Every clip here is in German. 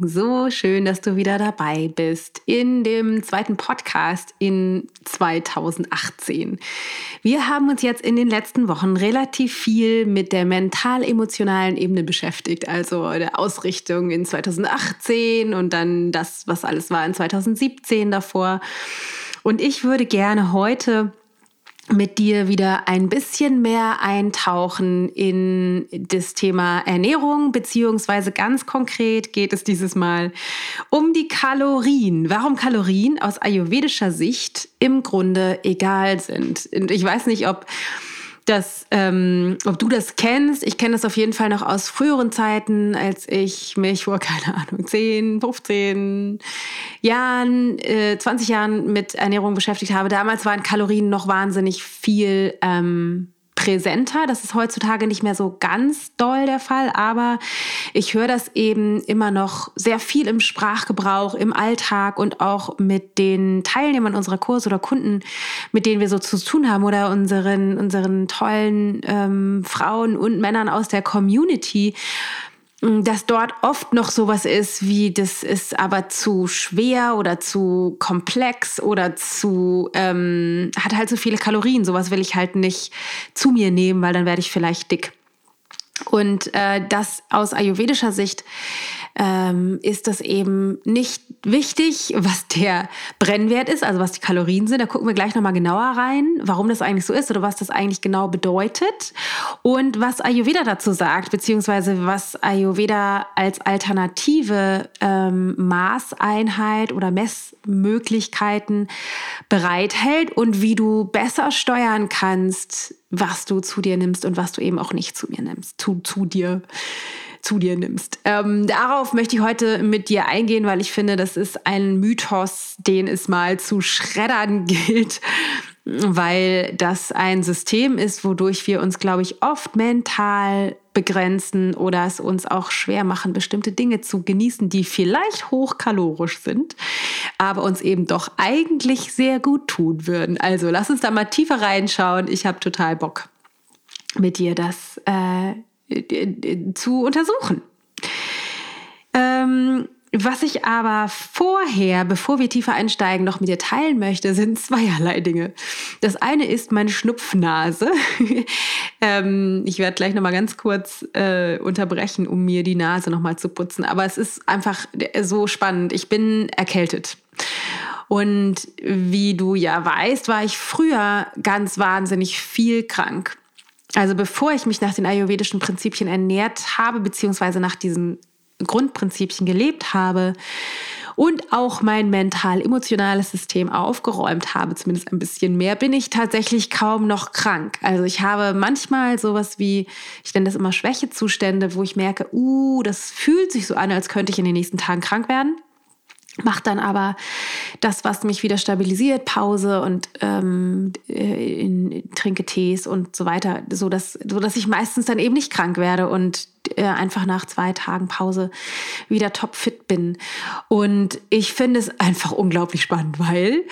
so schön, dass du wieder dabei bist in dem zweiten Podcast in 2018. Wir haben uns jetzt in den letzten Wochen relativ viel mit der mental-emotionalen Ebene beschäftigt, also der Ausrichtung in 2018 und dann das, was alles war in 2017 davor. Und ich würde gerne heute mit dir wieder ein bisschen mehr eintauchen in das Thema Ernährung, beziehungsweise ganz konkret geht es dieses Mal um die Kalorien. Warum Kalorien aus ayurvedischer Sicht im Grunde egal sind. Und ich weiß nicht, ob das, ähm, ob du das kennst. Ich kenne das auf jeden Fall noch aus früheren Zeiten, als ich mich vor, keine Ahnung, 10, 15 Jahren, äh, 20 Jahren mit Ernährung beschäftigt habe. Damals waren Kalorien noch wahnsinnig viel ähm, präsenter. Das ist heutzutage nicht mehr so ganz doll der Fall, aber ich höre das eben immer noch sehr viel im Sprachgebrauch, im Alltag und auch mit den Teilnehmern unserer Kurse oder Kunden, mit denen wir so zu tun haben oder unseren, unseren tollen ähm, Frauen und Männern aus der Community dass dort oft noch sowas ist wie, das ist aber zu schwer oder zu komplex oder zu, ähm, hat halt so viele Kalorien. Sowas will ich halt nicht zu mir nehmen, weil dann werde ich vielleicht dick. Und äh, das aus ayurvedischer Sicht ähm, ist das eben nicht wichtig, was der Brennwert ist, also was die Kalorien sind. Da gucken wir gleich nochmal genauer rein, warum das eigentlich so ist oder was das eigentlich genau bedeutet und was Ayurveda dazu sagt, beziehungsweise was Ayurveda als alternative ähm, Maßeinheit oder Messmöglichkeiten bereithält und wie du besser steuern kannst, was du zu dir nimmst und was du eben auch nicht zu mir nimmst, zu, zu dir zu dir nimmst. Ähm, darauf möchte ich heute mit dir eingehen, weil ich finde, das ist ein Mythos, den es mal zu schreddern gilt, weil das ein System ist, wodurch wir uns, glaube ich, oft mental begrenzen oder es uns auch schwer machen, bestimmte Dinge zu genießen, die vielleicht hochkalorisch sind, aber uns eben doch eigentlich sehr gut tun würden. Also lass uns da mal tiefer reinschauen. Ich habe total Bock mit dir das äh, zu untersuchen. Ähm, was ich aber vorher, bevor wir tiefer einsteigen, noch mit dir teilen möchte, sind zweierlei Dinge. Das eine ist meine Schnupfnase. ähm, ich werde gleich noch mal ganz kurz äh, unterbrechen, um mir die Nase noch mal zu putzen. Aber es ist einfach so spannend. Ich bin erkältet. Und wie du ja weißt, war ich früher ganz wahnsinnig viel krank. Also bevor ich mich nach den ayurvedischen Prinzipien ernährt habe, beziehungsweise nach diesen Grundprinzipien gelebt habe und auch mein mental-emotionales System aufgeräumt habe, zumindest ein bisschen mehr, bin ich tatsächlich kaum noch krank. Also ich habe manchmal sowas wie, ich nenne das immer Schwächezustände, wo ich merke, uh, das fühlt sich so an, als könnte ich in den nächsten Tagen krank werden. Mach dann aber das, was mich wieder stabilisiert, Pause und ähm, äh, in, in, trinke Tees und so weiter, so dass, so dass ich meistens dann eben nicht krank werde und einfach nach zwei Tagen Pause wieder topfit bin. Und ich finde es einfach unglaublich spannend, weil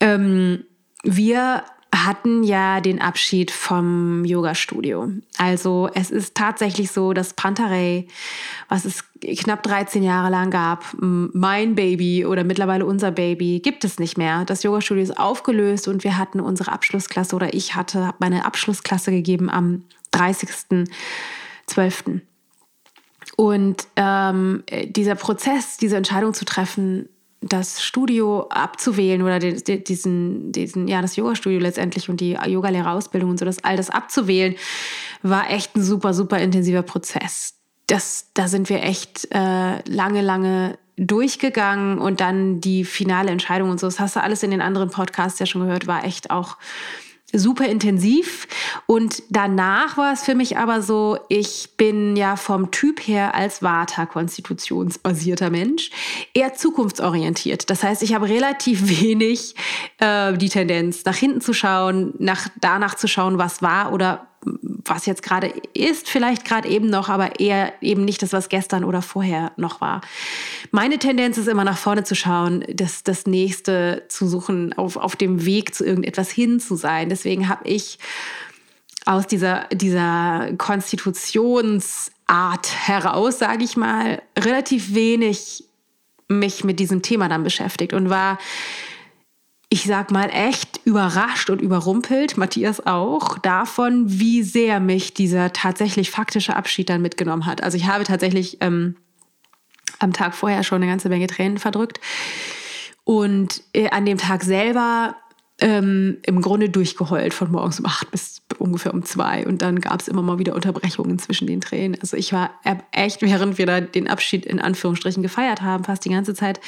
ähm, wir hatten ja den Abschied vom Yoga-Studio. Also es ist tatsächlich so, dass Pantarei, was es knapp 13 Jahre lang gab, mein Baby oder mittlerweile unser Baby, gibt es nicht mehr. Das Yoga-Studio ist aufgelöst und wir hatten unsere Abschlussklasse oder ich hatte meine Abschlussklasse gegeben am 30.12. Und ähm, dieser Prozess, diese Entscheidung zu treffen, das Studio abzuwählen oder diesen, diesen, ja, das Yoga-Studio letztendlich und die Yogalehrerausbildung und so, das all das abzuwählen, war echt ein super, super intensiver Prozess. Das, da sind wir echt äh, lange, lange durchgegangen und dann die finale Entscheidung und so, das hast du alles in den anderen Podcasts ja schon gehört, war echt auch super intensiv. Und danach war es für mich aber so, ich bin ja vom Typ her als Vata-konstitutionsbasierter Mensch eher zukunftsorientiert. Das heißt, ich habe relativ wenig äh, die Tendenz, nach hinten zu schauen, nach, danach zu schauen, was war oder was jetzt gerade ist, vielleicht gerade eben noch, aber eher eben nicht das, was gestern oder vorher noch war. Meine Tendenz ist immer nach vorne zu schauen, das, das Nächste zu suchen, auf, auf dem Weg zu irgendetwas hin zu sein. Deswegen habe ich aus dieser, dieser Konstitutionsart heraus, sage ich mal, relativ wenig mich mit diesem Thema dann beschäftigt und war ich sag mal, echt überrascht und überrumpelt, Matthias auch, davon, wie sehr mich dieser tatsächlich faktische Abschied dann mitgenommen hat. Also ich habe tatsächlich ähm, am Tag vorher schon eine ganze Menge Tränen verdrückt und äh, an dem Tag selber ähm, im Grunde durchgeheult von morgens um acht bis ungefähr um zwei. Und dann gab es immer mal wieder Unterbrechungen zwischen den Tränen. Also ich war echt, während wir da den Abschied in Anführungsstrichen gefeiert haben, fast die ganze Zeit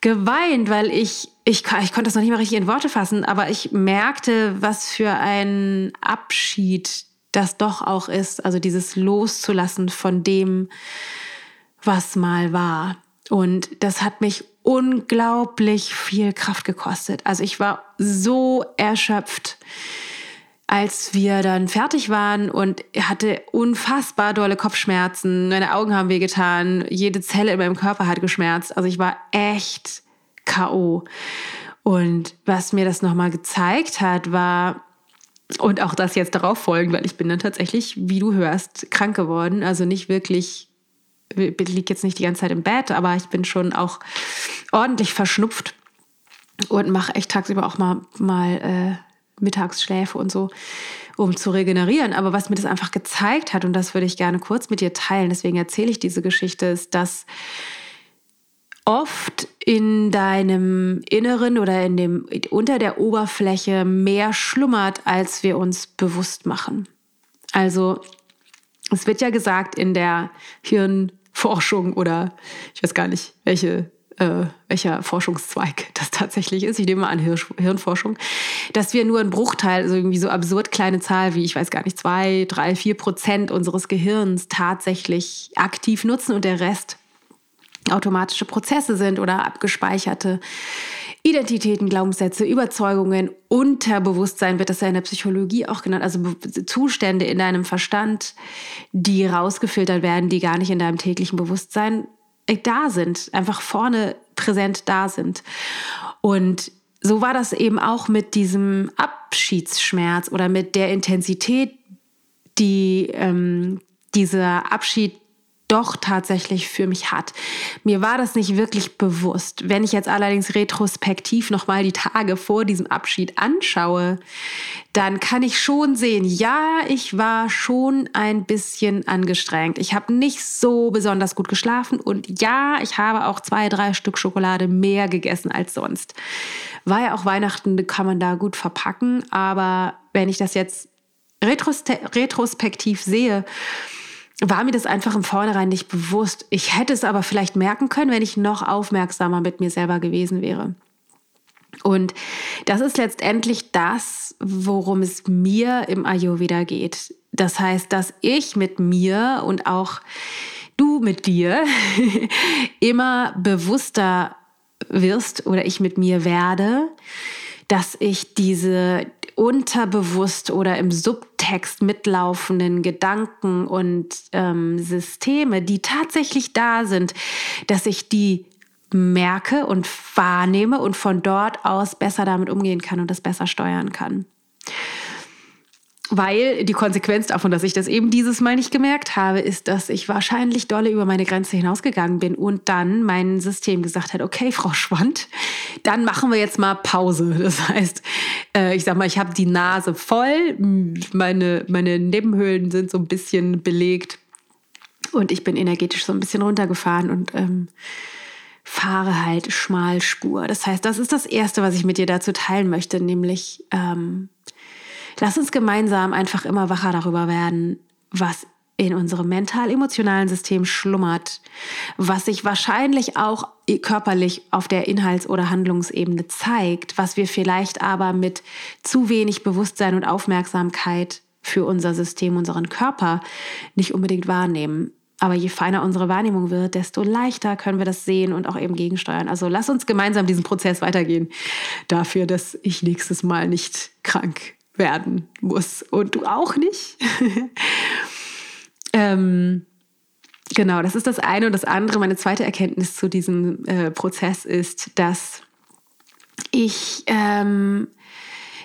geweint, weil ich, ich, ich konnte das noch nicht mal richtig in Worte fassen, aber ich merkte, was für ein Abschied das doch auch ist. Also dieses Loszulassen von dem, was mal war. Und das hat mich unglaublich viel Kraft gekostet. Also ich war so erschöpft, als wir dann fertig waren und hatte unfassbar dolle Kopfschmerzen. Meine Augen haben wehgetan. Jede Zelle in meinem Körper hat geschmerzt. Also ich war echt K.O. Und was mir das nochmal gezeigt hat, war, und auch das jetzt darauf folgen, weil ich bin dann tatsächlich, wie du hörst, krank geworden. Also nicht wirklich, ich liege jetzt nicht die ganze Zeit im Bett, aber ich bin schon auch ordentlich verschnupft und mache echt tagsüber auch mal, mal äh, Mittagsschläfe und so, um zu regenerieren. Aber was mir das einfach gezeigt hat, und das würde ich gerne kurz mit dir teilen, deswegen erzähle ich diese Geschichte, ist, dass oft in deinem Inneren oder in dem, unter der Oberfläche mehr schlummert, als wir uns bewusst machen. Also, es wird ja gesagt in der Hirnforschung oder ich weiß gar nicht, welche äh, welcher Forschungszweig das tatsächlich ist. Ich nehme mal an Hirsch, Hirnforschung, dass wir nur einen Bruchteil, also irgendwie so absurd kleine Zahl wie, ich weiß gar nicht, zwei, drei, vier Prozent unseres Gehirns tatsächlich aktiv nutzen und der Rest automatische Prozesse sind oder abgespeicherte Identitäten, Glaubenssätze, Überzeugungen, Unterbewusstsein wird das ja in der Psychologie auch genannt, also Zustände in deinem Verstand, die rausgefiltert werden, die gar nicht in deinem täglichen Bewusstsein äh, da sind, einfach vorne präsent da sind. Und so war das eben auch mit diesem Abschiedsschmerz oder mit der Intensität, die ähm, dieser Abschied doch tatsächlich für mich hat. Mir war das nicht wirklich bewusst. Wenn ich jetzt allerdings retrospektiv nochmal die Tage vor diesem Abschied anschaue, dann kann ich schon sehen, ja, ich war schon ein bisschen angestrengt. Ich habe nicht so besonders gut geschlafen und ja, ich habe auch zwei, drei Stück Schokolade mehr gegessen als sonst. War ja auch Weihnachten, kann man da gut verpacken, aber wenn ich das jetzt retrospektiv sehe, war mir das einfach im Vornherein nicht bewusst. Ich hätte es aber vielleicht merken können, wenn ich noch aufmerksamer mit mir selber gewesen wäre. Und das ist letztendlich das, worum es mir im Ayurveda geht. Das heißt, dass ich mit mir und auch du mit dir immer bewusster wirst oder ich mit mir werde, dass ich diese unterbewusst oder im Subtext mitlaufenden Gedanken und ähm, Systeme, die tatsächlich da sind, dass ich die merke und wahrnehme und von dort aus besser damit umgehen kann und das besser steuern kann. Weil die Konsequenz davon, dass ich das eben dieses Mal nicht gemerkt habe, ist, dass ich wahrscheinlich dolle über meine Grenze hinausgegangen bin und dann mein System gesagt hat, okay, Frau Schwand, dann machen wir jetzt mal Pause. Das heißt, äh, ich sag mal, ich habe die Nase voll, meine, meine Nebenhöhlen sind so ein bisschen belegt und ich bin energetisch so ein bisschen runtergefahren und ähm, fahre halt Schmalspur. Das heißt, das ist das Erste, was ich mit dir dazu teilen möchte, nämlich ähm, Lass uns gemeinsam einfach immer wacher darüber werden, was in unserem mental-emotionalen System schlummert, was sich wahrscheinlich auch körperlich auf der Inhalts- oder Handlungsebene zeigt, was wir vielleicht aber mit zu wenig Bewusstsein und Aufmerksamkeit für unser System, unseren Körper nicht unbedingt wahrnehmen. Aber je feiner unsere Wahrnehmung wird, desto leichter können wir das sehen und auch eben gegensteuern. Also lass uns gemeinsam diesen Prozess weitergehen. Dafür, dass ich nächstes Mal nicht krank werden muss. Und du auch nicht. ähm, genau, das ist das eine. Und das andere, meine zweite Erkenntnis zu diesem äh, Prozess ist, dass ich ähm,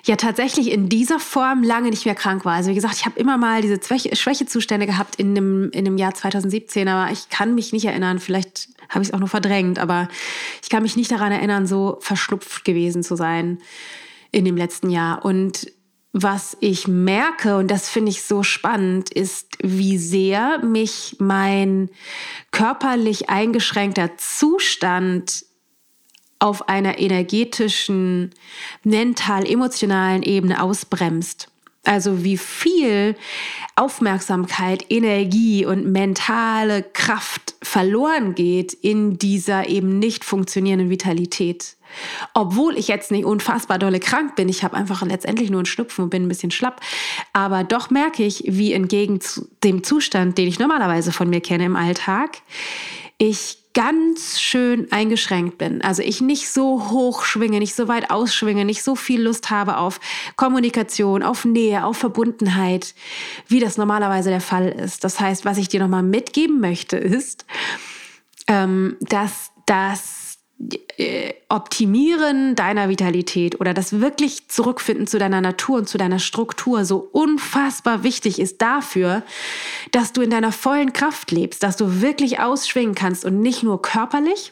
ja tatsächlich in dieser Form lange nicht mehr krank war. Also wie gesagt, ich habe immer mal diese Schwächezustände gehabt in dem, in dem Jahr 2017, aber ich kann mich nicht erinnern, vielleicht habe ich es auch nur verdrängt, aber ich kann mich nicht daran erinnern, so verschnupft gewesen zu sein in dem letzten Jahr. Und was ich merke, und das finde ich so spannend, ist, wie sehr mich mein körperlich eingeschränkter Zustand auf einer energetischen, mental-emotionalen Ebene ausbremst. Also wie viel Aufmerksamkeit, Energie und mentale Kraft verloren geht in dieser eben nicht funktionierenden Vitalität. Obwohl ich jetzt nicht unfassbar dolle krank bin, ich habe einfach letztendlich nur einen Schnupfen und bin ein bisschen schlapp, aber doch merke ich, wie entgegen dem Zustand, den ich normalerweise von mir kenne im Alltag, ich ganz schön eingeschränkt bin. Also ich nicht so hoch schwinge, nicht so weit ausschwinge, nicht so viel Lust habe auf Kommunikation, auf Nähe, auf Verbundenheit, wie das normalerweise der Fall ist. Das heißt, was ich dir nochmal mitgeben möchte, ist, ähm, dass das Optimieren deiner Vitalität oder das wirklich Zurückfinden zu deiner Natur und zu deiner Struktur so unfassbar wichtig ist dafür, dass du in deiner vollen Kraft lebst, dass du wirklich ausschwingen kannst und nicht nur körperlich,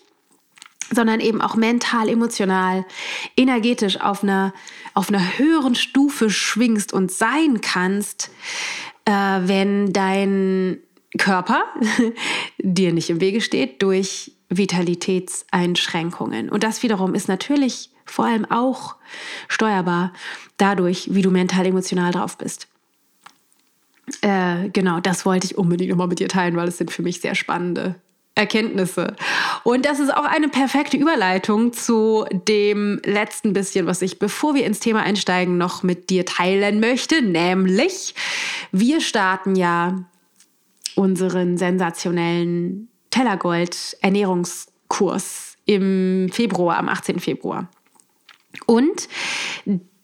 sondern eben auch mental, emotional, energetisch auf einer, auf einer höheren Stufe schwingst und sein kannst, äh, wenn dein Körper dir nicht im Wege steht durch Vitalitätseinschränkungen. Und das wiederum ist natürlich vor allem auch steuerbar dadurch, wie du mental emotional drauf bist. Äh, genau, das wollte ich unbedingt nochmal mit dir teilen, weil es sind für mich sehr spannende Erkenntnisse. Und das ist auch eine perfekte Überleitung zu dem letzten bisschen, was ich, bevor wir ins Thema einsteigen, noch mit dir teilen möchte. Nämlich, wir starten ja unseren sensationellen Tellergold Ernährungskurs im Februar, am 18. Februar. Und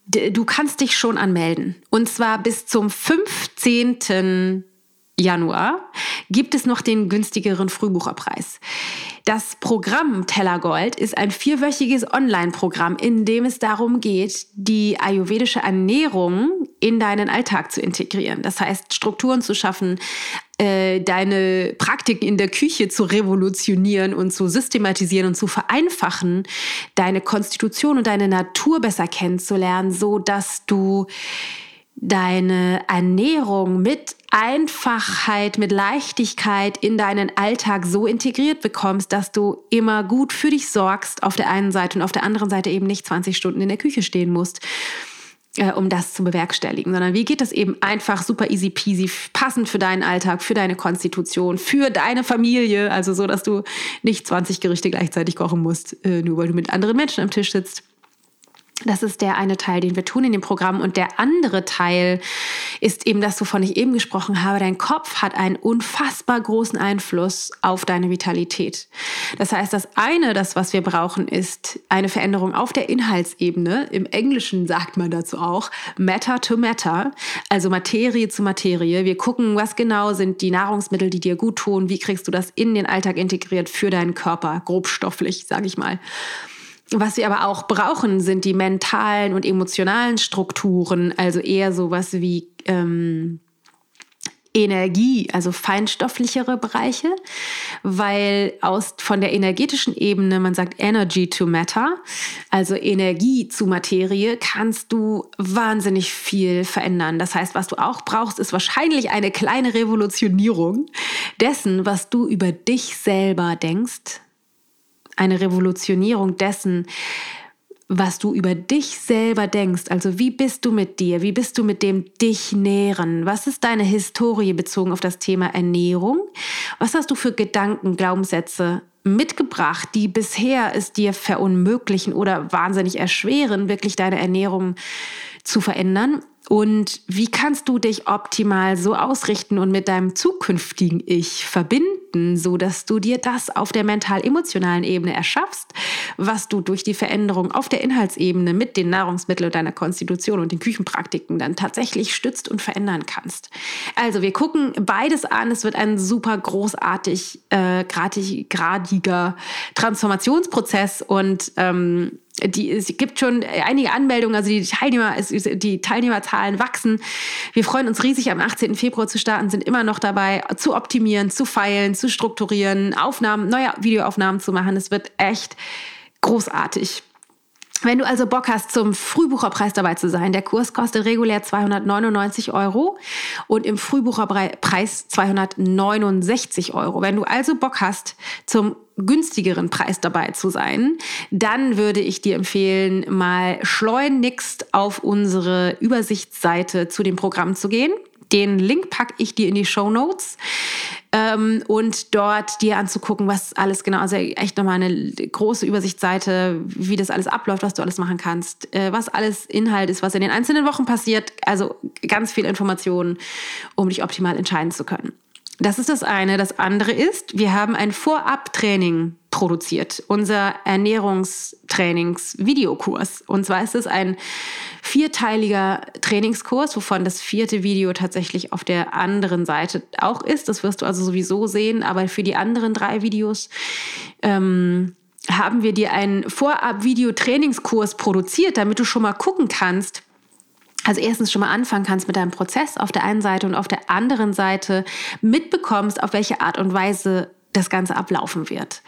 du kannst dich schon anmelden. Und zwar bis zum 15. Januar gibt es noch den günstigeren Frühbucherpreis. Das Programm Tellergold ist ein vierwöchiges Online-Programm, in dem es darum geht, die ayurvedische Ernährung in deinen Alltag zu integrieren. Das heißt, Strukturen zu schaffen, äh, deine Praktiken in der Küche zu revolutionieren und zu systematisieren und zu vereinfachen, deine Konstitution und deine Natur besser kennenzulernen, so dass du deine Ernährung mit Einfachheit, mit Leichtigkeit in deinen Alltag so integriert bekommst, dass du immer gut für dich sorgst auf der einen Seite und auf der anderen Seite eben nicht 20 Stunden in der Küche stehen musst äh, um das zu bewerkstelligen, sondern wie geht das eben einfach super easy peasy, passend für deinen Alltag, für deine Konstitution, für deine Familie, also so, dass du nicht 20 Gerichte gleichzeitig kochen musst, äh, nur weil du mit anderen Menschen am Tisch sitzt. Das ist der eine Teil, den wir tun in dem Programm. Und der andere Teil ist eben das, wovon ich eben gesprochen habe. Dein Kopf hat einen unfassbar großen Einfluss auf deine Vitalität. Das heißt, das eine, das, was wir brauchen, ist eine Veränderung auf der Inhaltsebene. Im Englischen sagt man dazu auch Matter to Matter, also Materie zu Materie. Wir gucken, was genau sind die Nahrungsmittel, die dir gut tun. Wie kriegst du das in den Alltag integriert für deinen Körper, grobstofflich, sage ich mal. Was wir aber auch brauchen, sind die mentalen und emotionalen Strukturen, also eher sowas wie ähm, Energie, also feinstofflichere Bereiche, weil aus von der energetischen Ebene, man sagt Energy to Matter, also Energie zu Materie, kannst du wahnsinnig viel verändern. Das heißt, was du auch brauchst, ist wahrscheinlich eine kleine Revolutionierung dessen, was du über dich selber denkst, eine Revolutionierung dessen, was du über dich selber denkst. Also wie bist du mit dir? Wie bist du mit dem dich nähren? Was ist deine Historie bezogen auf das Thema Ernährung? Was hast du für Gedanken, Glaubenssätze mitgebracht, die bisher es dir verunmöglichen oder wahnsinnig erschweren, wirklich deine Ernährung zu verändern? Und wie kannst du dich optimal so ausrichten und mit deinem zukünftigen Ich verbinden, so dass du dir das auf der mental-emotionalen Ebene erschaffst, was du durch die Veränderung auf der Inhaltsebene mit den Nahrungsmitteln und deiner Konstitution und den Küchenpraktiken dann tatsächlich stützt und verändern kannst. Also wir gucken beides an. Es wird ein super großartig, äh, gradig, gradiger Transformationsprozess und ähm, die, es gibt schon einige Anmeldungen, also die, Teilnehmer, die Teilnehmerzahlen wachsen. Wir freuen uns riesig, am 18. Februar zu starten, sind immer noch dabei, zu optimieren, zu feilen, zu strukturieren, Aufnahmen, neue Videoaufnahmen zu machen. Es wird echt großartig. Wenn du also Bock hast, zum Frühbucherpreis dabei zu sein, der Kurs kostet regulär 299 Euro und im Frühbucherpreis 269 Euro. Wenn du also Bock hast, zum günstigeren Preis dabei zu sein, dann würde ich dir empfehlen, mal schleunigst auf unsere Übersichtsseite zu dem Programm zu gehen. Den Link packe ich dir in die Show Notes ähm, und dort dir anzugucken, was alles genau, also echt nochmal eine große Übersichtsseite, wie das alles abläuft, was du alles machen kannst, äh, was alles Inhalt ist, was in den einzelnen Wochen passiert. Also ganz viel Informationen, um dich optimal entscheiden zu können. Das ist das eine. Das andere ist, wir haben ein Vorabtraining produziert, unser Ernährungstrainings-Videokurs. Und zwar ist es ein vierteiliger Trainingskurs, wovon das vierte Video tatsächlich auf der anderen Seite auch ist. Das wirst du also sowieso sehen. Aber für die anderen drei Videos ähm, haben wir dir einen Vorab-Video-Trainingskurs produziert, damit du schon mal gucken kannst, also erstens schon mal anfangen kannst mit deinem Prozess auf der einen Seite und auf der anderen Seite mitbekommst, auf welche Art und Weise das Ganze ablaufen wird.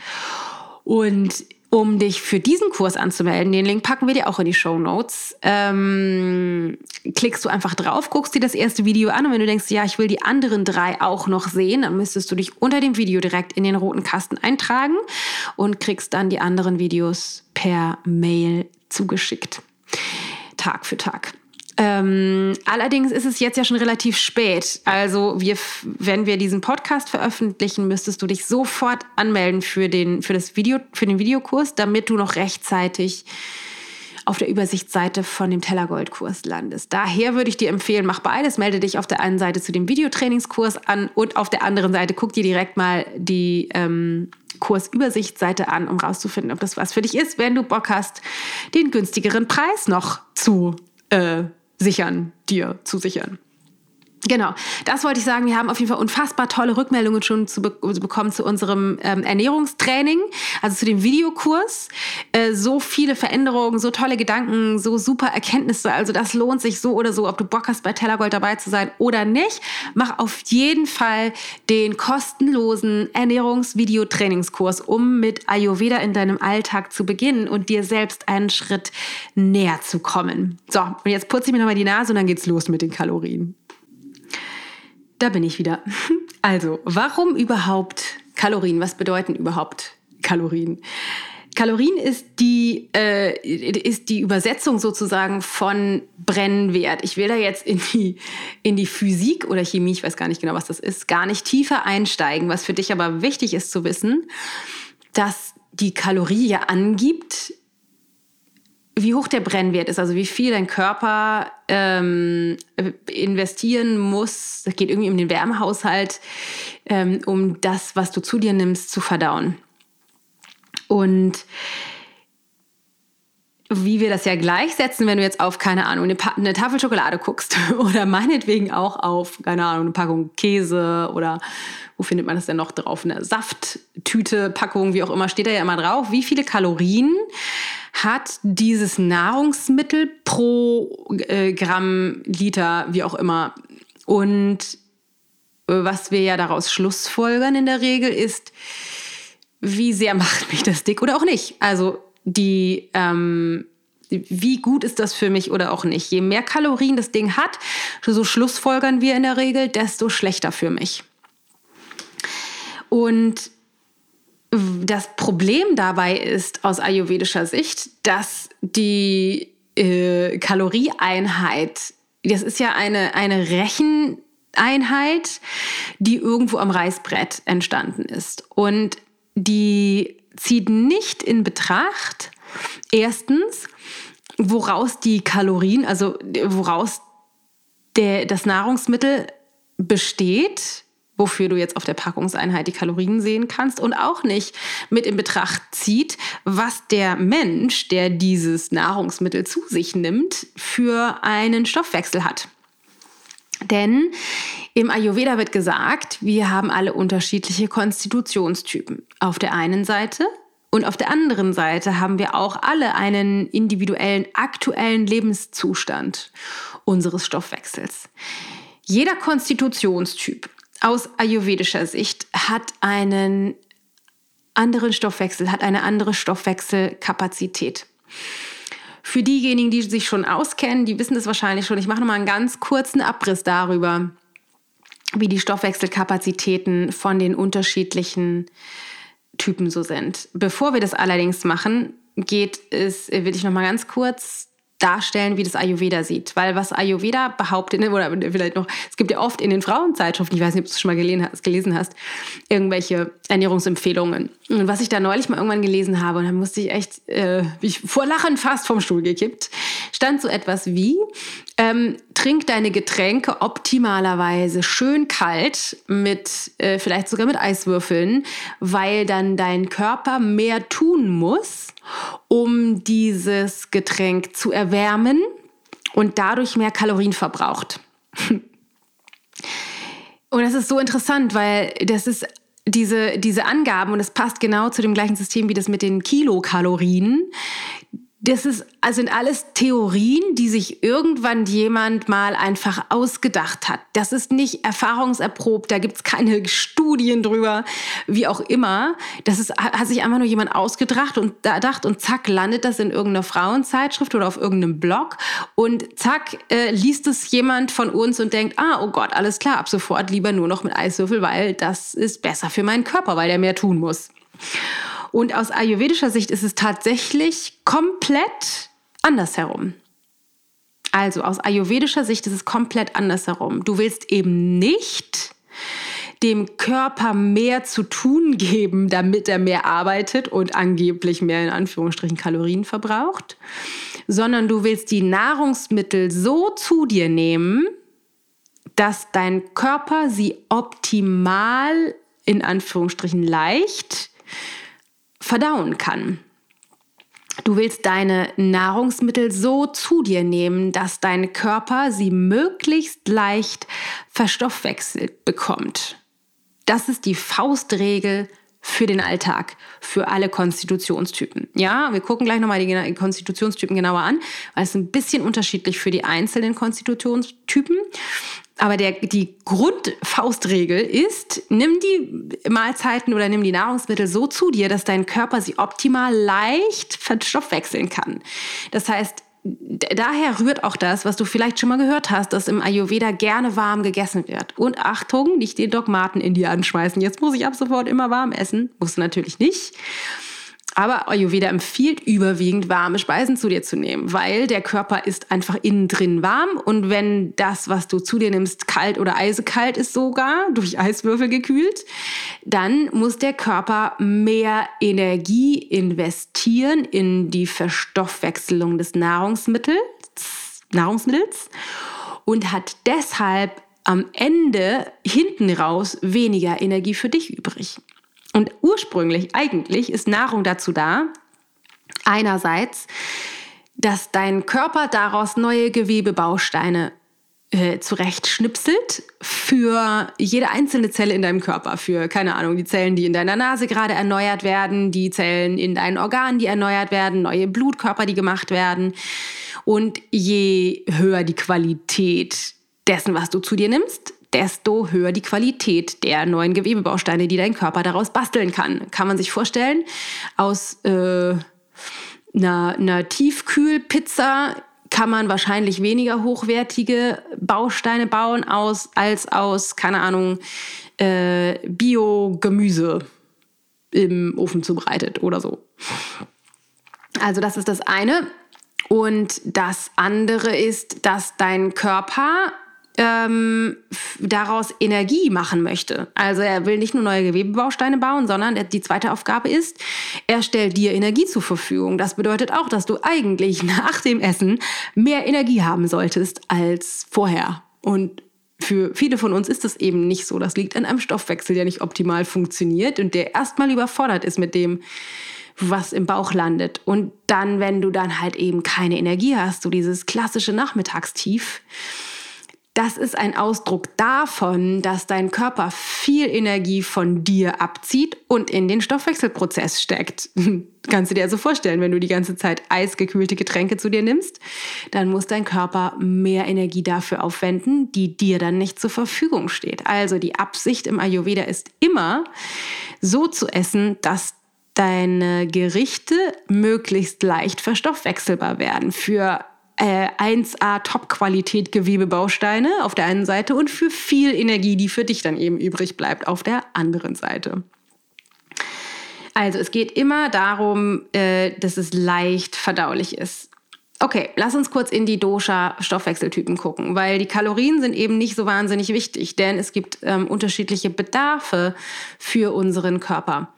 Und um dich für diesen Kurs anzumelden, den Link packen wir dir auch in die Show Notes. Ähm, klickst du einfach drauf, guckst dir das erste Video an und wenn du denkst, ja, ich will die anderen drei auch noch sehen, dann müsstest du dich unter dem Video direkt in den roten Kasten eintragen und kriegst dann die anderen Videos per Mail zugeschickt. Tag für Tag. Ähm, allerdings ist es jetzt ja schon relativ spät. Also wir, wenn wir diesen Podcast veröffentlichen, müsstest du dich sofort anmelden für den, für das Video, für den Videokurs, damit du noch rechtzeitig auf der Übersichtsseite von dem Tellergold-Kurs landest. Daher würde ich dir empfehlen, mach beides. Melde dich auf der einen Seite zu dem Videotrainingskurs an und auf der anderen Seite guck dir direkt mal die ähm, Kursübersichtsseite an, um rauszufinden, ob das was für dich ist, wenn du Bock hast, den günstigeren Preis noch zu äh, sichern, dir zu sichern. Genau, das wollte ich sagen. Wir haben auf jeden Fall unfassbar tolle Rückmeldungen schon zu, be bekommen zu unserem ähm, Ernährungstraining, also zu dem Videokurs. Äh, so viele Veränderungen, so tolle Gedanken, so super Erkenntnisse. Also das lohnt sich so oder so, ob du Bock hast, bei Tellergold dabei zu sein oder nicht. Mach auf jeden Fall den kostenlosen Ernährungsvideotrainingskurs, um mit Ayurveda in deinem Alltag zu beginnen und dir selbst einen Schritt näher zu kommen. So, und jetzt putze ich mir nochmal die Nase und dann geht's los mit den Kalorien. Da bin ich wieder. Also, warum überhaupt Kalorien? Was bedeuten überhaupt Kalorien? Kalorien ist die, äh, ist die Übersetzung sozusagen von Brennwert. Ich will da jetzt in die, in die Physik oder Chemie, ich weiß gar nicht genau, was das ist, gar nicht tiefer einsteigen. Was für dich aber wichtig ist zu wissen, dass die Kalorie ja angibt, wie hoch der Brennwert ist, also wie viel dein Körper ähm, investieren muss, das geht irgendwie um den Wärmehaushalt, ähm, um das, was du zu dir nimmst, zu verdauen. Und wie wir das ja gleichsetzen, wenn du jetzt auf, keine Ahnung, eine, eine, Tafel Schokolade guckst oder meinetwegen auch auf, keine Ahnung, eine Packung Käse oder wo findet man das denn noch drauf? Eine Safttüte, Packung, wie auch immer, steht da ja immer drauf. Wie viele Kalorien hat dieses Nahrungsmittel pro äh, Gramm, Liter, wie auch immer. Und äh, was wir ja daraus schlussfolgern in der Regel ist, wie sehr macht mich das dick oder auch nicht. Also die, ähm, wie gut ist das für mich oder auch nicht. Je mehr Kalorien das Ding hat, so schlussfolgern wir in der Regel, desto schlechter für mich. Und das Problem dabei ist aus ayurvedischer Sicht, dass die äh, Kalorieeinheit, das ist ja eine, eine Recheneinheit, die irgendwo am Reißbrett entstanden ist. Und die zieht nicht in Betracht, erstens, woraus die Kalorien, also woraus der, das Nahrungsmittel besteht, wofür du jetzt auf der Packungseinheit die Kalorien sehen kannst und auch nicht mit in Betracht zieht, was der Mensch, der dieses Nahrungsmittel zu sich nimmt, für einen Stoffwechsel hat. Denn im Ayurveda wird gesagt, wir haben alle unterschiedliche Konstitutionstypen. Auf der einen Seite und auf der anderen Seite haben wir auch alle einen individuellen aktuellen Lebenszustand unseres Stoffwechsels. Jeder Konstitutionstyp aus ayurvedischer Sicht hat einen anderen Stoffwechsel, hat eine andere Stoffwechselkapazität. Für diejenigen, die sich schon auskennen, die wissen das wahrscheinlich schon. Ich mache nochmal einen ganz kurzen Abriss darüber, wie die Stoffwechselkapazitäten von den unterschiedlichen Typen so sind. Bevor wir das allerdings machen, geht es, will ich nochmal ganz kurz darstellen, wie das Ayurveda sieht. Weil was Ayurveda behauptet, ne, oder vielleicht noch, es gibt ja oft in den Frauenzeitschriften, ich weiß nicht, ob du es schon mal gelesen hast, irgendwelche Ernährungsempfehlungen. Und was ich da neulich mal irgendwann gelesen habe, und dann musste ich echt, äh, ich vor Lachen fast vom Stuhl gekippt, stand so etwas wie, ähm, trink deine Getränke optimalerweise schön kalt mit, äh, vielleicht sogar mit Eiswürfeln, weil dann dein Körper mehr tun muss, um dieses Getränk zu erwärmen und dadurch mehr Kalorien verbraucht. Und das ist so interessant, weil das ist diese, diese Angaben, und es passt genau zu dem gleichen System wie das mit den Kilokalorien, das ist, also sind alles Theorien, die sich irgendwann jemand mal einfach ausgedacht hat. Das ist nicht erfahrungserprobt, da gibt es keine Studien drüber, wie auch immer. Das ist, hat sich einfach nur jemand ausgedacht und gedacht und zack, landet das in irgendeiner Frauenzeitschrift oder auf irgendeinem Blog und zack, äh, liest es jemand von uns und denkt, ah, oh Gott, alles klar, ab sofort lieber nur noch mit Eiswürfel, weil das ist besser für meinen Körper, weil der mehr tun muss. Und aus ayurvedischer Sicht ist es tatsächlich komplett andersherum. Also aus ayurvedischer Sicht ist es komplett andersherum. Du willst eben nicht dem Körper mehr zu tun geben, damit er mehr arbeitet und angeblich mehr in Anführungsstrichen Kalorien verbraucht, sondern du willst die Nahrungsmittel so zu dir nehmen, dass dein Körper sie optimal in Anführungsstrichen leicht verdauen kann. Du willst deine Nahrungsmittel so zu dir nehmen, dass dein Körper sie möglichst leicht verstoffwechselt bekommt. Das ist die Faustregel für den Alltag, für alle Konstitutionstypen. Ja, wir gucken gleich nochmal die Konstitutionstypen genauer an, weil es ein bisschen unterschiedlich für die einzelnen Konstitutionstypen. Aber der, die Grundfaustregel ist, nimm die Mahlzeiten oder nimm die Nahrungsmittel so zu dir, dass dein Körper sie optimal leicht verstoffwechseln kann. Das heißt, daher rührt auch das, was du vielleicht schon mal gehört hast, dass im Ayurveda gerne warm gegessen wird. Und Achtung, nicht den Dogmaten in dir anschmeißen. Jetzt muss ich ab sofort immer warm essen. Muss natürlich nicht. Aber Ayurveda empfiehlt überwiegend warme Speisen zu dir zu nehmen, weil der Körper ist einfach innen drin warm und wenn das, was du zu dir nimmst, kalt oder eisekalt ist sogar, durch Eiswürfel gekühlt, dann muss der Körper mehr Energie investieren in die Verstoffwechselung des Nahrungsmittels, Nahrungsmittels und hat deshalb am Ende hinten raus weniger Energie für dich übrig. Und ursprünglich, eigentlich, ist Nahrung dazu da, einerseits, dass dein Körper daraus neue Gewebebausteine äh, zurechtschnipselt für jede einzelne Zelle in deinem Körper. Für, keine Ahnung, die Zellen, die in deiner Nase gerade erneuert werden, die Zellen in deinen Organen, die erneuert werden, neue Blutkörper, die gemacht werden. Und je höher die Qualität dessen, was du zu dir nimmst, desto höher die Qualität der neuen Gewebebausteine, die dein Körper daraus basteln kann. Kann man sich vorstellen, aus äh, einer, einer Tiefkühlpizza kann man wahrscheinlich weniger hochwertige Bausteine bauen aus, als aus, keine Ahnung, äh, Bio-Gemüse. im Ofen zubereitet oder so. Also das ist das eine. Und das andere ist, dass dein Körper ähm, daraus Energie machen möchte. Also er will nicht nur neue Gewebebausteine bauen, sondern die zweite Aufgabe ist, er stellt dir Energie zur Verfügung. Das bedeutet auch, dass du eigentlich nach dem Essen mehr Energie haben solltest als vorher. Und für viele von uns ist das eben nicht so. Das liegt an einem Stoffwechsel, der nicht optimal funktioniert und der erstmal überfordert ist mit dem, was im Bauch landet. Und dann, wenn du dann halt eben keine Energie hast, so dieses klassische Nachmittagstief, das ist ein Ausdruck davon, dass dein Körper viel Energie von dir abzieht und in den Stoffwechselprozess steckt. Kannst du dir also vorstellen, wenn du die ganze Zeit eisgekühlte Getränke zu dir nimmst, dann muss dein Körper mehr Energie dafür aufwenden, die dir dann nicht zur Verfügung steht. Also die Absicht im Ayurveda ist immer, so zu essen, dass deine Gerichte möglichst leicht verstoffwechselbar werden für äh, 1A Top-Qualität Gewebebausteine auf der einen Seite und für viel Energie, die für dich dann eben übrig bleibt, auf der anderen Seite. Also es geht immer darum, äh, dass es leicht verdaulich ist. Okay, lass uns kurz in die Dosha-Stoffwechseltypen gucken, weil die Kalorien sind eben nicht so wahnsinnig wichtig, denn es gibt ähm, unterschiedliche Bedarfe für unseren Körper.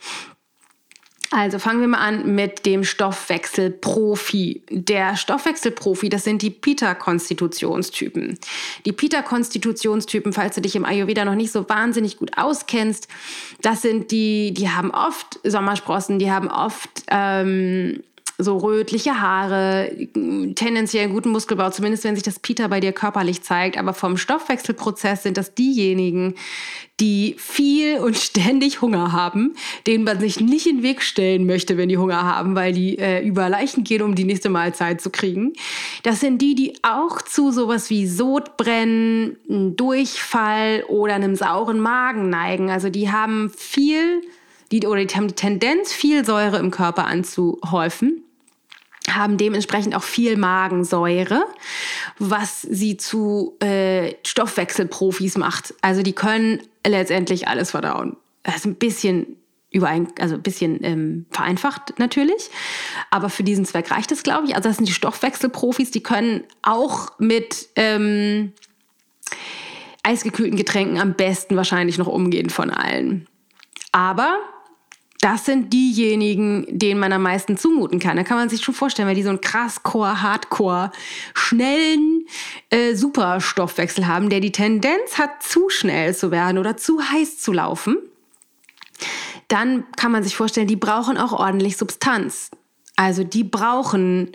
Also fangen wir mal an mit dem Stoffwechselprofi. Der Stoffwechselprofi, das sind die Pita-Konstitutionstypen. Die Pita-Konstitutionstypen, falls du dich im Ayurveda noch nicht so wahnsinnig gut auskennst, das sind die, die haben oft Sommersprossen, die haben oft ähm, so rötliche Haare, tendenziell guten Muskelbau, zumindest wenn sich das Pita bei dir körperlich zeigt. Aber vom Stoffwechselprozess sind das diejenigen, die viel und ständig Hunger haben, denen man sich nicht in den Weg stellen möchte, wenn die Hunger haben, weil die äh, über Leichen gehen, um die nächste Mahlzeit zu kriegen. Das sind die, die auch zu sowas wie Sodbrennen, Durchfall oder einem sauren Magen neigen. Also die haben viel, die, oder die haben die Tendenz, viel Säure im Körper anzuhäufen haben dementsprechend auch viel Magensäure, was sie zu äh, Stoffwechselprofis macht. Also die können letztendlich alles verdauen. Das ist ein bisschen überein, also ein bisschen ähm, vereinfacht natürlich, aber für diesen Zweck reicht es, glaube ich. Also das sind die Stoffwechselprofis, die können auch mit ähm, eisgekühlten Getränken am besten wahrscheinlich noch umgehen von allen. Aber das sind diejenigen, denen man am meisten zumuten kann. Da kann man sich schon vorstellen, weil die so einen krass Core, Hardcore, schnellen äh, Superstoffwechsel haben, der die Tendenz hat, zu schnell zu werden oder zu heiß zu laufen. Dann kann man sich vorstellen, die brauchen auch ordentlich Substanz. Also die brauchen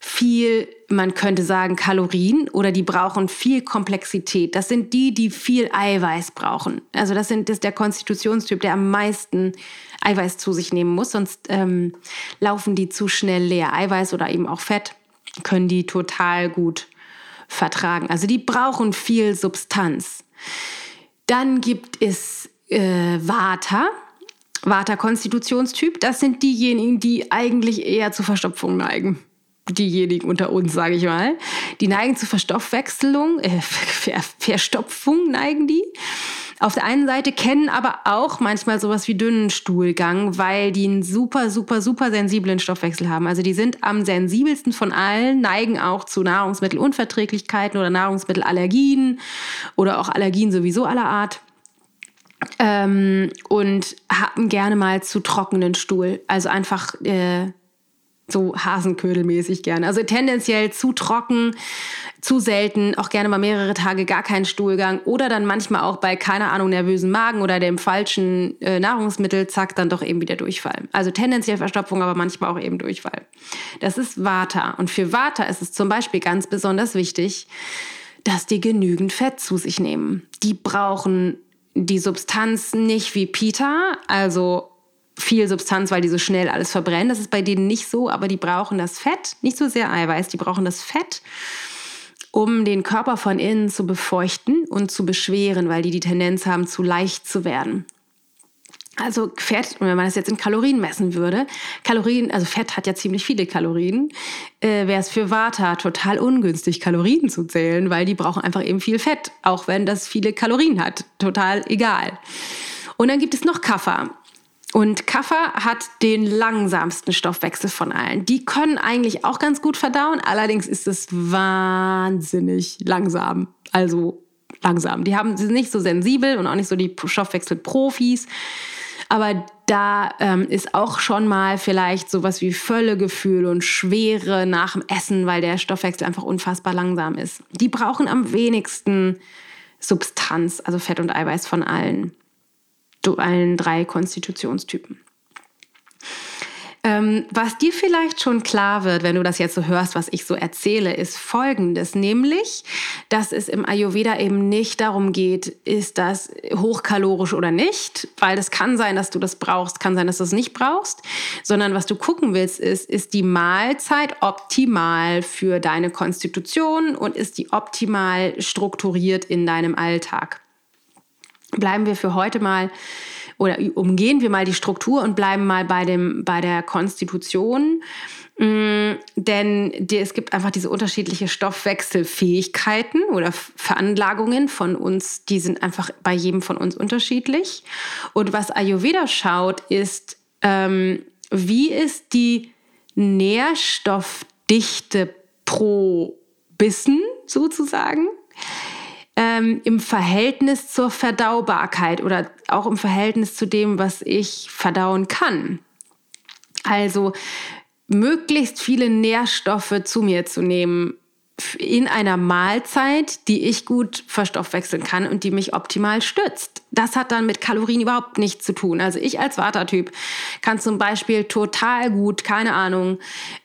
viel, man könnte sagen, Kalorien oder die brauchen viel Komplexität. Das sind die, die viel Eiweiß brauchen. Also das, sind, das ist der Konstitutionstyp, der am meisten Eiweiß zu sich nehmen muss, sonst ähm, laufen die zu schnell leer. Eiweiß oder eben auch Fett können die total gut vertragen. Also die brauchen viel Substanz. Dann gibt es äh, Vata. Vata-Konstitutionstyp, das sind diejenigen, die eigentlich eher zu Verstopfung neigen diejenigen unter uns, sage ich mal, die neigen zu Verstoffwechselung, äh, Ver Verstopfung neigen die. Auf der einen Seite kennen aber auch manchmal sowas wie dünnen Stuhlgang, weil die einen super, super, super sensiblen Stoffwechsel haben. Also die sind am sensibelsten von allen, neigen auch zu Nahrungsmittelunverträglichkeiten oder Nahrungsmittelallergien oder auch Allergien sowieso aller Art. Ähm, und haben gerne mal zu trockenen Stuhl. Also einfach äh, so Hasenködelmäßig gerne. Also tendenziell zu trocken, zu selten, auch gerne mal mehrere Tage gar keinen Stuhlgang oder dann manchmal auch bei, keine Ahnung, nervösen Magen oder dem falschen äh, Nahrungsmittel, zack, dann doch eben wieder Durchfall. Also tendenziell Verstopfung, aber manchmal auch eben Durchfall. Das ist Vata. Und für Vata ist es zum Beispiel ganz besonders wichtig, dass die genügend Fett zu sich nehmen. Die brauchen die Substanz nicht wie Pita, also viel Substanz, weil die so schnell alles verbrennen. Das ist bei denen nicht so, aber die brauchen das Fett, nicht so sehr Eiweiß, die brauchen das Fett, um den Körper von innen zu befeuchten und zu beschweren, weil die die Tendenz haben, zu leicht zu werden. Also Fett, wenn man das jetzt in Kalorien messen würde, Kalorien, also Fett hat ja ziemlich viele Kalorien, äh, wäre es für Vata total ungünstig, Kalorien zu zählen, weil die brauchen einfach eben viel Fett, auch wenn das viele Kalorien hat. Total egal. Und dann gibt es noch Kaffer. Und Kaffer hat den langsamsten Stoffwechsel von allen. Die können eigentlich auch ganz gut verdauen, allerdings ist es wahnsinnig langsam. Also langsam. Die haben, sind nicht so sensibel und auch nicht so die Stoffwechselprofis. Aber da ähm, ist auch schon mal vielleicht sowas wie Völlegefühl und Schwere nach dem Essen, weil der Stoffwechsel einfach unfassbar langsam ist. Die brauchen am wenigsten Substanz, also Fett und Eiweiß von allen allen drei Konstitutionstypen. Ähm, was dir vielleicht schon klar wird, wenn du das jetzt so hörst, was ich so erzähle, ist Folgendes, nämlich, dass es im Ayurveda eben nicht darum geht, ist das hochkalorisch oder nicht, weil das kann sein, dass du das brauchst, kann sein, dass du es nicht brauchst, sondern was du gucken willst, ist, ist die Mahlzeit optimal für deine Konstitution und ist die optimal strukturiert in deinem Alltag bleiben wir für heute mal oder umgehen wir mal die Struktur und bleiben mal bei, dem, bei der Konstitution. Mm, denn es gibt einfach diese unterschiedliche Stoffwechselfähigkeiten oder Veranlagungen von uns, die sind einfach bei jedem von uns unterschiedlich. Und was Ayurveda schaut, ist, ähm, wie ist die Nährstoffdichte pro Bissen sozusagen ähm, im Verhältnis zur Verdaubarkeit oder auch im Verhältnis zu dem, was ich verdauen kann. Also möglichst viele Nährstoffe zu mir zu nehmen, in einer Mahlzeit, die ich gut verstoffwechseln kann und die mich optimal stützt. Das hat dann mit Kalorien überhaupt nichts zu tun. Also ich als Watertyp kann zum Beispiel total gut, keine Ahnung,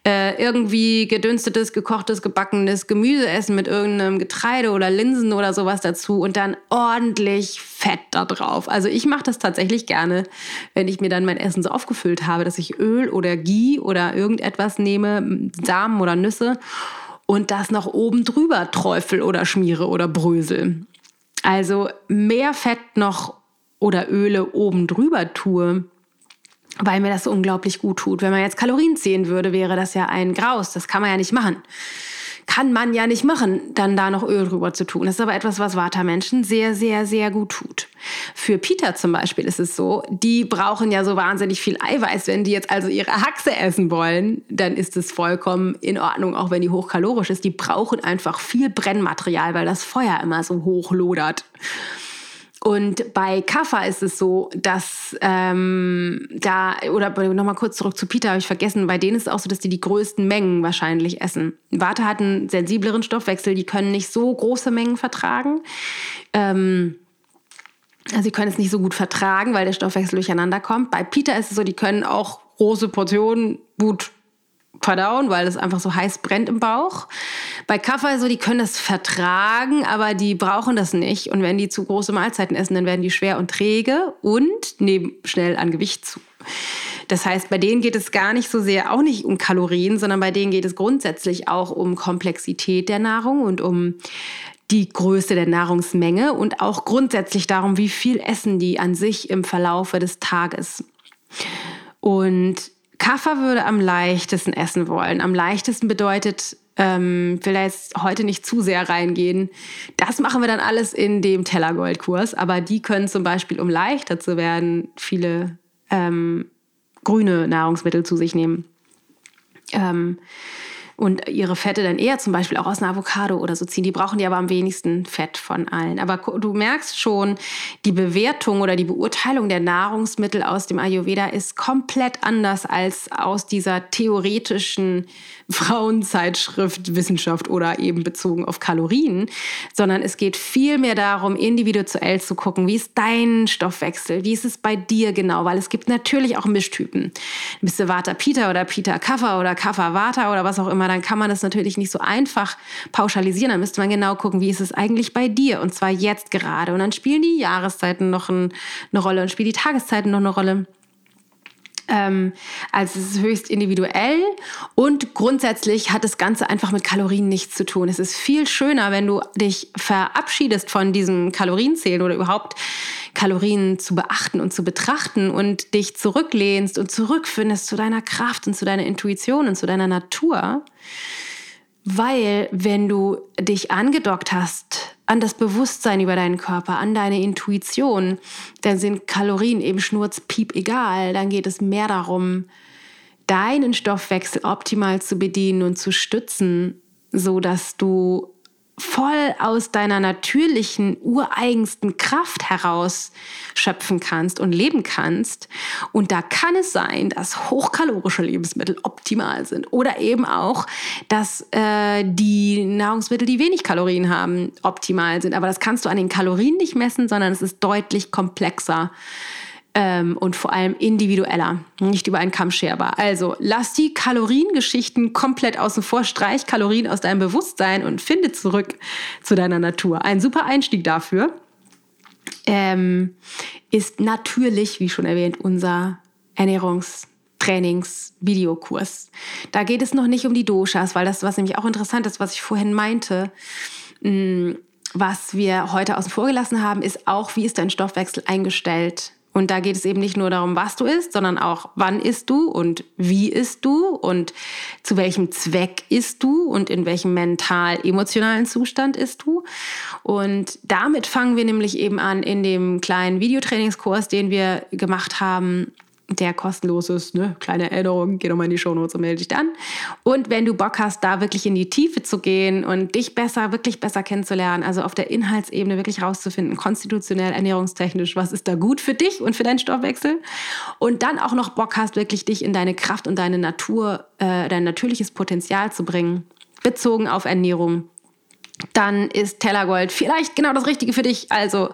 äh, irgendwie gedünstetes, gekochtes, gebackenes Gemüse essen mit irgendeinem Getreide oder Linsen oder sowas dazu und dann ordentlich Fett da drauf. Also ich mache das tatsächlich gerne, wenn ich mir dann mein Essen so aufgefüllt habe, dass ich Öl oder Ghee oder irgendetwas nehme, Samen oder Nüsse und das noch oben drüber träufel oder schmiere oder brösel. Also mehr Fett noch oder Öle oben drüber tue, weil mir das so unglaublich gut tut. Wenn man jetzt Kalorien zählen würde, wäre das ja ein Graus. Das kann man ja nicht machen kann man ja nicht machen, dann da noch Öl drüber zu tun. Das ist aber etwas, was Vata-Menschen sehr, sehr, sehr gut tut. Für Peter zum Beispiel ist es so, die brauchen ja so wahnsinnig viel Eiweiß. Wenn die jetzt also ihre Haxe essen wollen, dann ist es vollkommen in Ordnung, auch wenn die hochkalorisch ist. Die brauchen einfach viel Brennmaterial, weil das Feuer immer so hoch lodert. Und bei Kaffer ist es so, dass ähm, da, oder nochmal kurz zurück zu Peter, habe ich vergessen, bei denen ist es auch so, dass die die größten Mengen wahrscheinlich essen. Warte hat einen sensibleren Stoffwechsel, die können nicht so große Mengen vertragen. Ähm, also sie können es nicht so gut vertragen, weil der Stoffwechsel durcheinander kommt. Bei Peter ist es so, die können auch große Portionen gut verdauen, weil es einfach so heiß brennt im Bauch. Bei Kaffer so, die können das vertragen, aber die brauchen das nicht. Und wenn die zu große Mahlzeiten essen, dann werden die schwer und träge und nehmen schnell an Gewicht zu. Das heißt, bei denen geht es gar nicht so sehr auch nicht um Kalorien, sondern bei denen geht es grundsätzlich auch um Komplexität der Nahrung und um die Größe der Nahrungsmenge und auch grundsätzlich darum, wie viel essen die an sich im Verlaufe des Tages. Und Kaffer würde am leichtesten essen wollen. Am leichtesten bedeutet, ähm, will da jetzt heute nicht zu sehr reingehen. Das machen wir dann alles in dem Tellergold-Kurs. Aber die können zum Beispiel, um leichter zu werden, viele ähm, grüne Nahrungsmittel zu sich nehmen. Ähm, und ihre Fette dann eher zum Beispiel auch aus einer Avocado oder so ziehen. Die brauchen die aber am wenigsten Fett von allen. Aber du merkst schon, die Bewertung oder die Beurteilung der Nahrungsmittel aus dem Ayurveda ist komplett anders als aus dieser theoretischen Frauenzeitschrift Wissenschaft oder eben bezogen auf Kalorien, sondern es geht viel mehr darum, individuell zu gucken, wie ist dein Stoffwechsel, wie ist es bei dir genau, weil es gibt natürlich auch Mischtypen. Bist du Vata Pita oder Pita Kapha oder Kapha Vata oder was auch immer, dann kann man das natürlich nicht so einfach pauschalisieren. Dann müsste man genau gucken, wie ist es eigentlich bei dir und zwar jetzt gerade. Und dann spielen die Jahreszeiten noch eine Rolle und spielen die Tageszeiten noch eine Rolle. Ähm, also es ist höchst individuell und grundsätzlich hat das Ganze einfach mit Kalorien nichts zu tun. Es ist viel schöner, wenn du dich verabschiedest von diesem Kalorienzählen oder überhaupt Kalorien zu beachten und zu betrachten und dich zurücklehnst und zurückfindest zu deiner Kraft und zu deiner Intuition und zu deiner Natur. Weil wenn du dich angedockt hast an das Bewusstsein über deinen Körper, an deine Intuition, dann sind Kalorien eben schnurzpiep egal. Dann geht es mehr darum, deinen Stoffwechsel optimal zu bedienen und zu stützen, so dass du voll aus deiner natürlichen, ureigensten Kraft heraus schöpfen kannst und leben kannst. Und da kann es sein, dass hochkalorische Lebensmittel optimal sind oder eben auch, dass äh, die Nahrungsmittel, die wenig Kalorien haben, optimal sind. Aber das kannst du an den Kalorien nicht messen, sondern es ist deutlich komplexer ähm, und vor allem individueller, nicht über einen Kamm scherbar. Also lass die Kaloriengeschichten komplett außen vor, streich Kalorien aus deinem Bewusstsein und finde zurück zu deiner Natur. Ein super Einstieg dafür ähm, ist natürlich, wie schon erwähnt, unser Ernährungstrainings-Videokurs. Da geht es noch nicht um die Doshas, weil das, was nämlich auch interessant ist, was ich vorhin meinte, mm, was wir heute außen vor gelassen haben, ist auch, wie ist dein Stoffwechsel eingestellt und da geht es eben nicht nur darum, was du isst, sondern auch, wann isst du und wie isst du und zu welchem Zweck isst du und in welchem mental-emotionalen Zustand isst du. Und damit fangen wir nämlich eben an in dem kleinen Videotrainingskurs, den wir gemacht haben, der kostenlos ist. Ne? Kleine Erinnerung, geh doch mal in die Shownotes und melde dich dann. Und wenn du Bock hast, da wirklich in die Tiefe zu gehen und dich besser, wirklich besser kennenzulernen, also auf der Inhaltsebene wirklich rauszufinden, konstitutionell, ernährungstechnisch, was ist da gut für dich und für deinen Stoffwechsel. Und dann auch noch Bock hast, wirklich dich in deine Kraft und deine Natur, äh, dein natürliches Potenzial zu bringen, bezogen auf Ernährung, dann ist Tellergold vielleicht genau das Richtige für dich. Also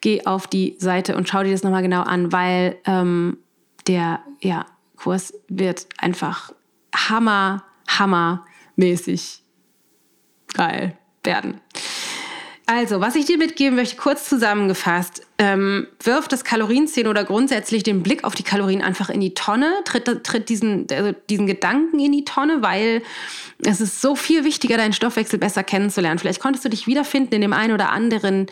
geh auf die Seite und schau dir das nochmal genau an, weil ähm, der ja, Kurs wird einfach hammer, hammermäßig geil werden. Also, was ich dir mitgeben möchte, kurz zusammengefasst, ähm, wirf das Kalorienzählen oder grundsätzlich den Blick auf die Kalorien einfach in die Tonne, tritt, tritt diesen, also diesen Gedanken in die Tonne, weil es ist so viel wichtiger, deinen Stoffwechsel besser kennenzulernen. Vielleicht konntest du dich wiederfinden in dem einen oder anderen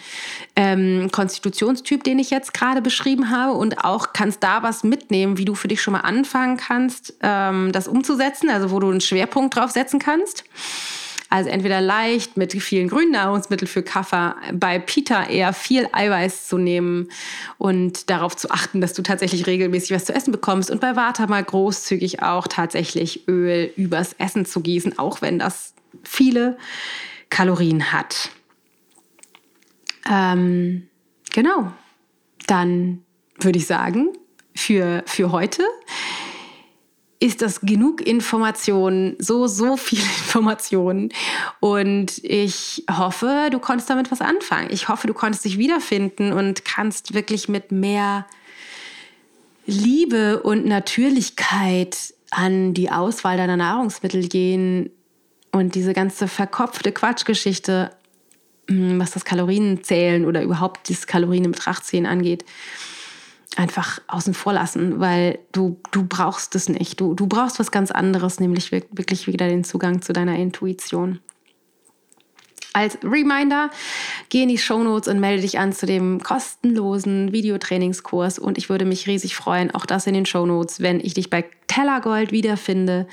ähm, Konstitutionstyp, den ich jetzt gerade beschrieben habe und auch kannst da was mitnehmen, wie du für dich schon mal anfangen kannst, ähm, das umzusetzen, also wo du einen Schwerpunkt drauf setzen kannst. Also entweder leicht mit vielen grünen Nahrungsmitteln für Kaffer, bei Pita eher viel Eiweiß zu nehmen und darauf zu achten, dass du tatsächlich regelmäßig was zu essen bekommst und bei Vata mal großzügig auch tatsächlich Öl übers Essen zu gießen, auch wenn das viele Kalorien hat. Ähm, genau, dann würde ich sagen, für, für heute ist das genug Informationen, so, so viel Informationen. Und ich hoffe, du konntest damit was anfangen. Ich hoffe, du konntest dich wiederfinden und kannst wirklich mit mehr Liebe und Natürlichkeit an die Auswahl deiner Nahrungsmittel gehen und diese ganze verkopfte Quatschgeschichte, hm, was das Kalorienzählen oder überhaupt das Kalorien in Betracht ziehen angeht, einfach außen vor lassen, weil du, du brauchst es nicht. Du, du brauchst was ganz anderes, nämlich wirklich wieder den Zugang zu deiner Intuition. Als Reminder, geh in die Shownotes und melde dich an zu dem kostenlosen Videotrainingskurs und ich würde mich riesig freuen, auch das in den Shownotes, wenn ich dich bei Tellergold wiederfinde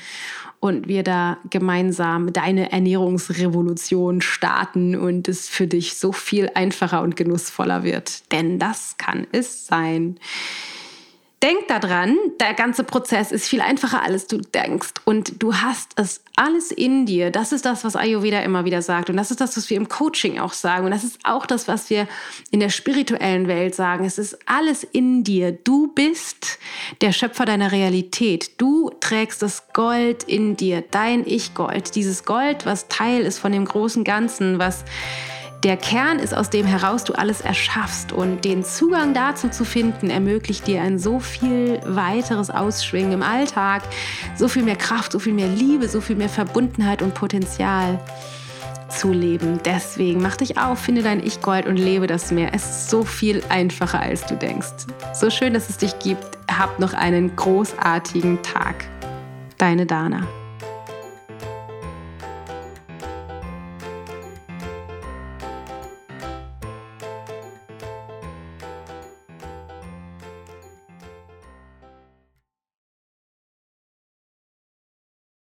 und wir da gemeinsam deine Ernährungsrevolution starten und es für dich so viel einfacher und genussvoller wird. Denn das kann es sein. Denk daran, der ganze Prozess ist viel einfacher, als du denkst. Und du hast es alles in dir. Das ist das, was Ayurveda immer wieder sagt. Und das ist das, was wir im Coaching auch sagen. Und das ist auch das, was wir in der spirituellen Welt sagen. Es ist alles in dir. Du bist der Schöpfer deiner Realität. Du trägst das Gold in dir, dein Ich-Gold. Dieses Gold, was Teil ist von dem großen Ganzen, was der Kern ist, aus dem heraus du alles erschaffst und den Zugang dazu zu finden, ermöglicht dir ein so viel weiteres Ausschwingen im Alltag, so viel mehr Kraft, so viel mehr Liebe, so viel mehr Verbundenheit und Potenzial zu leben. Deswegen mach dich auf, finde dein Ich-Gold und lebe das mehr. Es ist so viel einfacher, als du denkst. So schön, dass es dich gibt. Hab noch einen großartigen Tag. Deine Dana.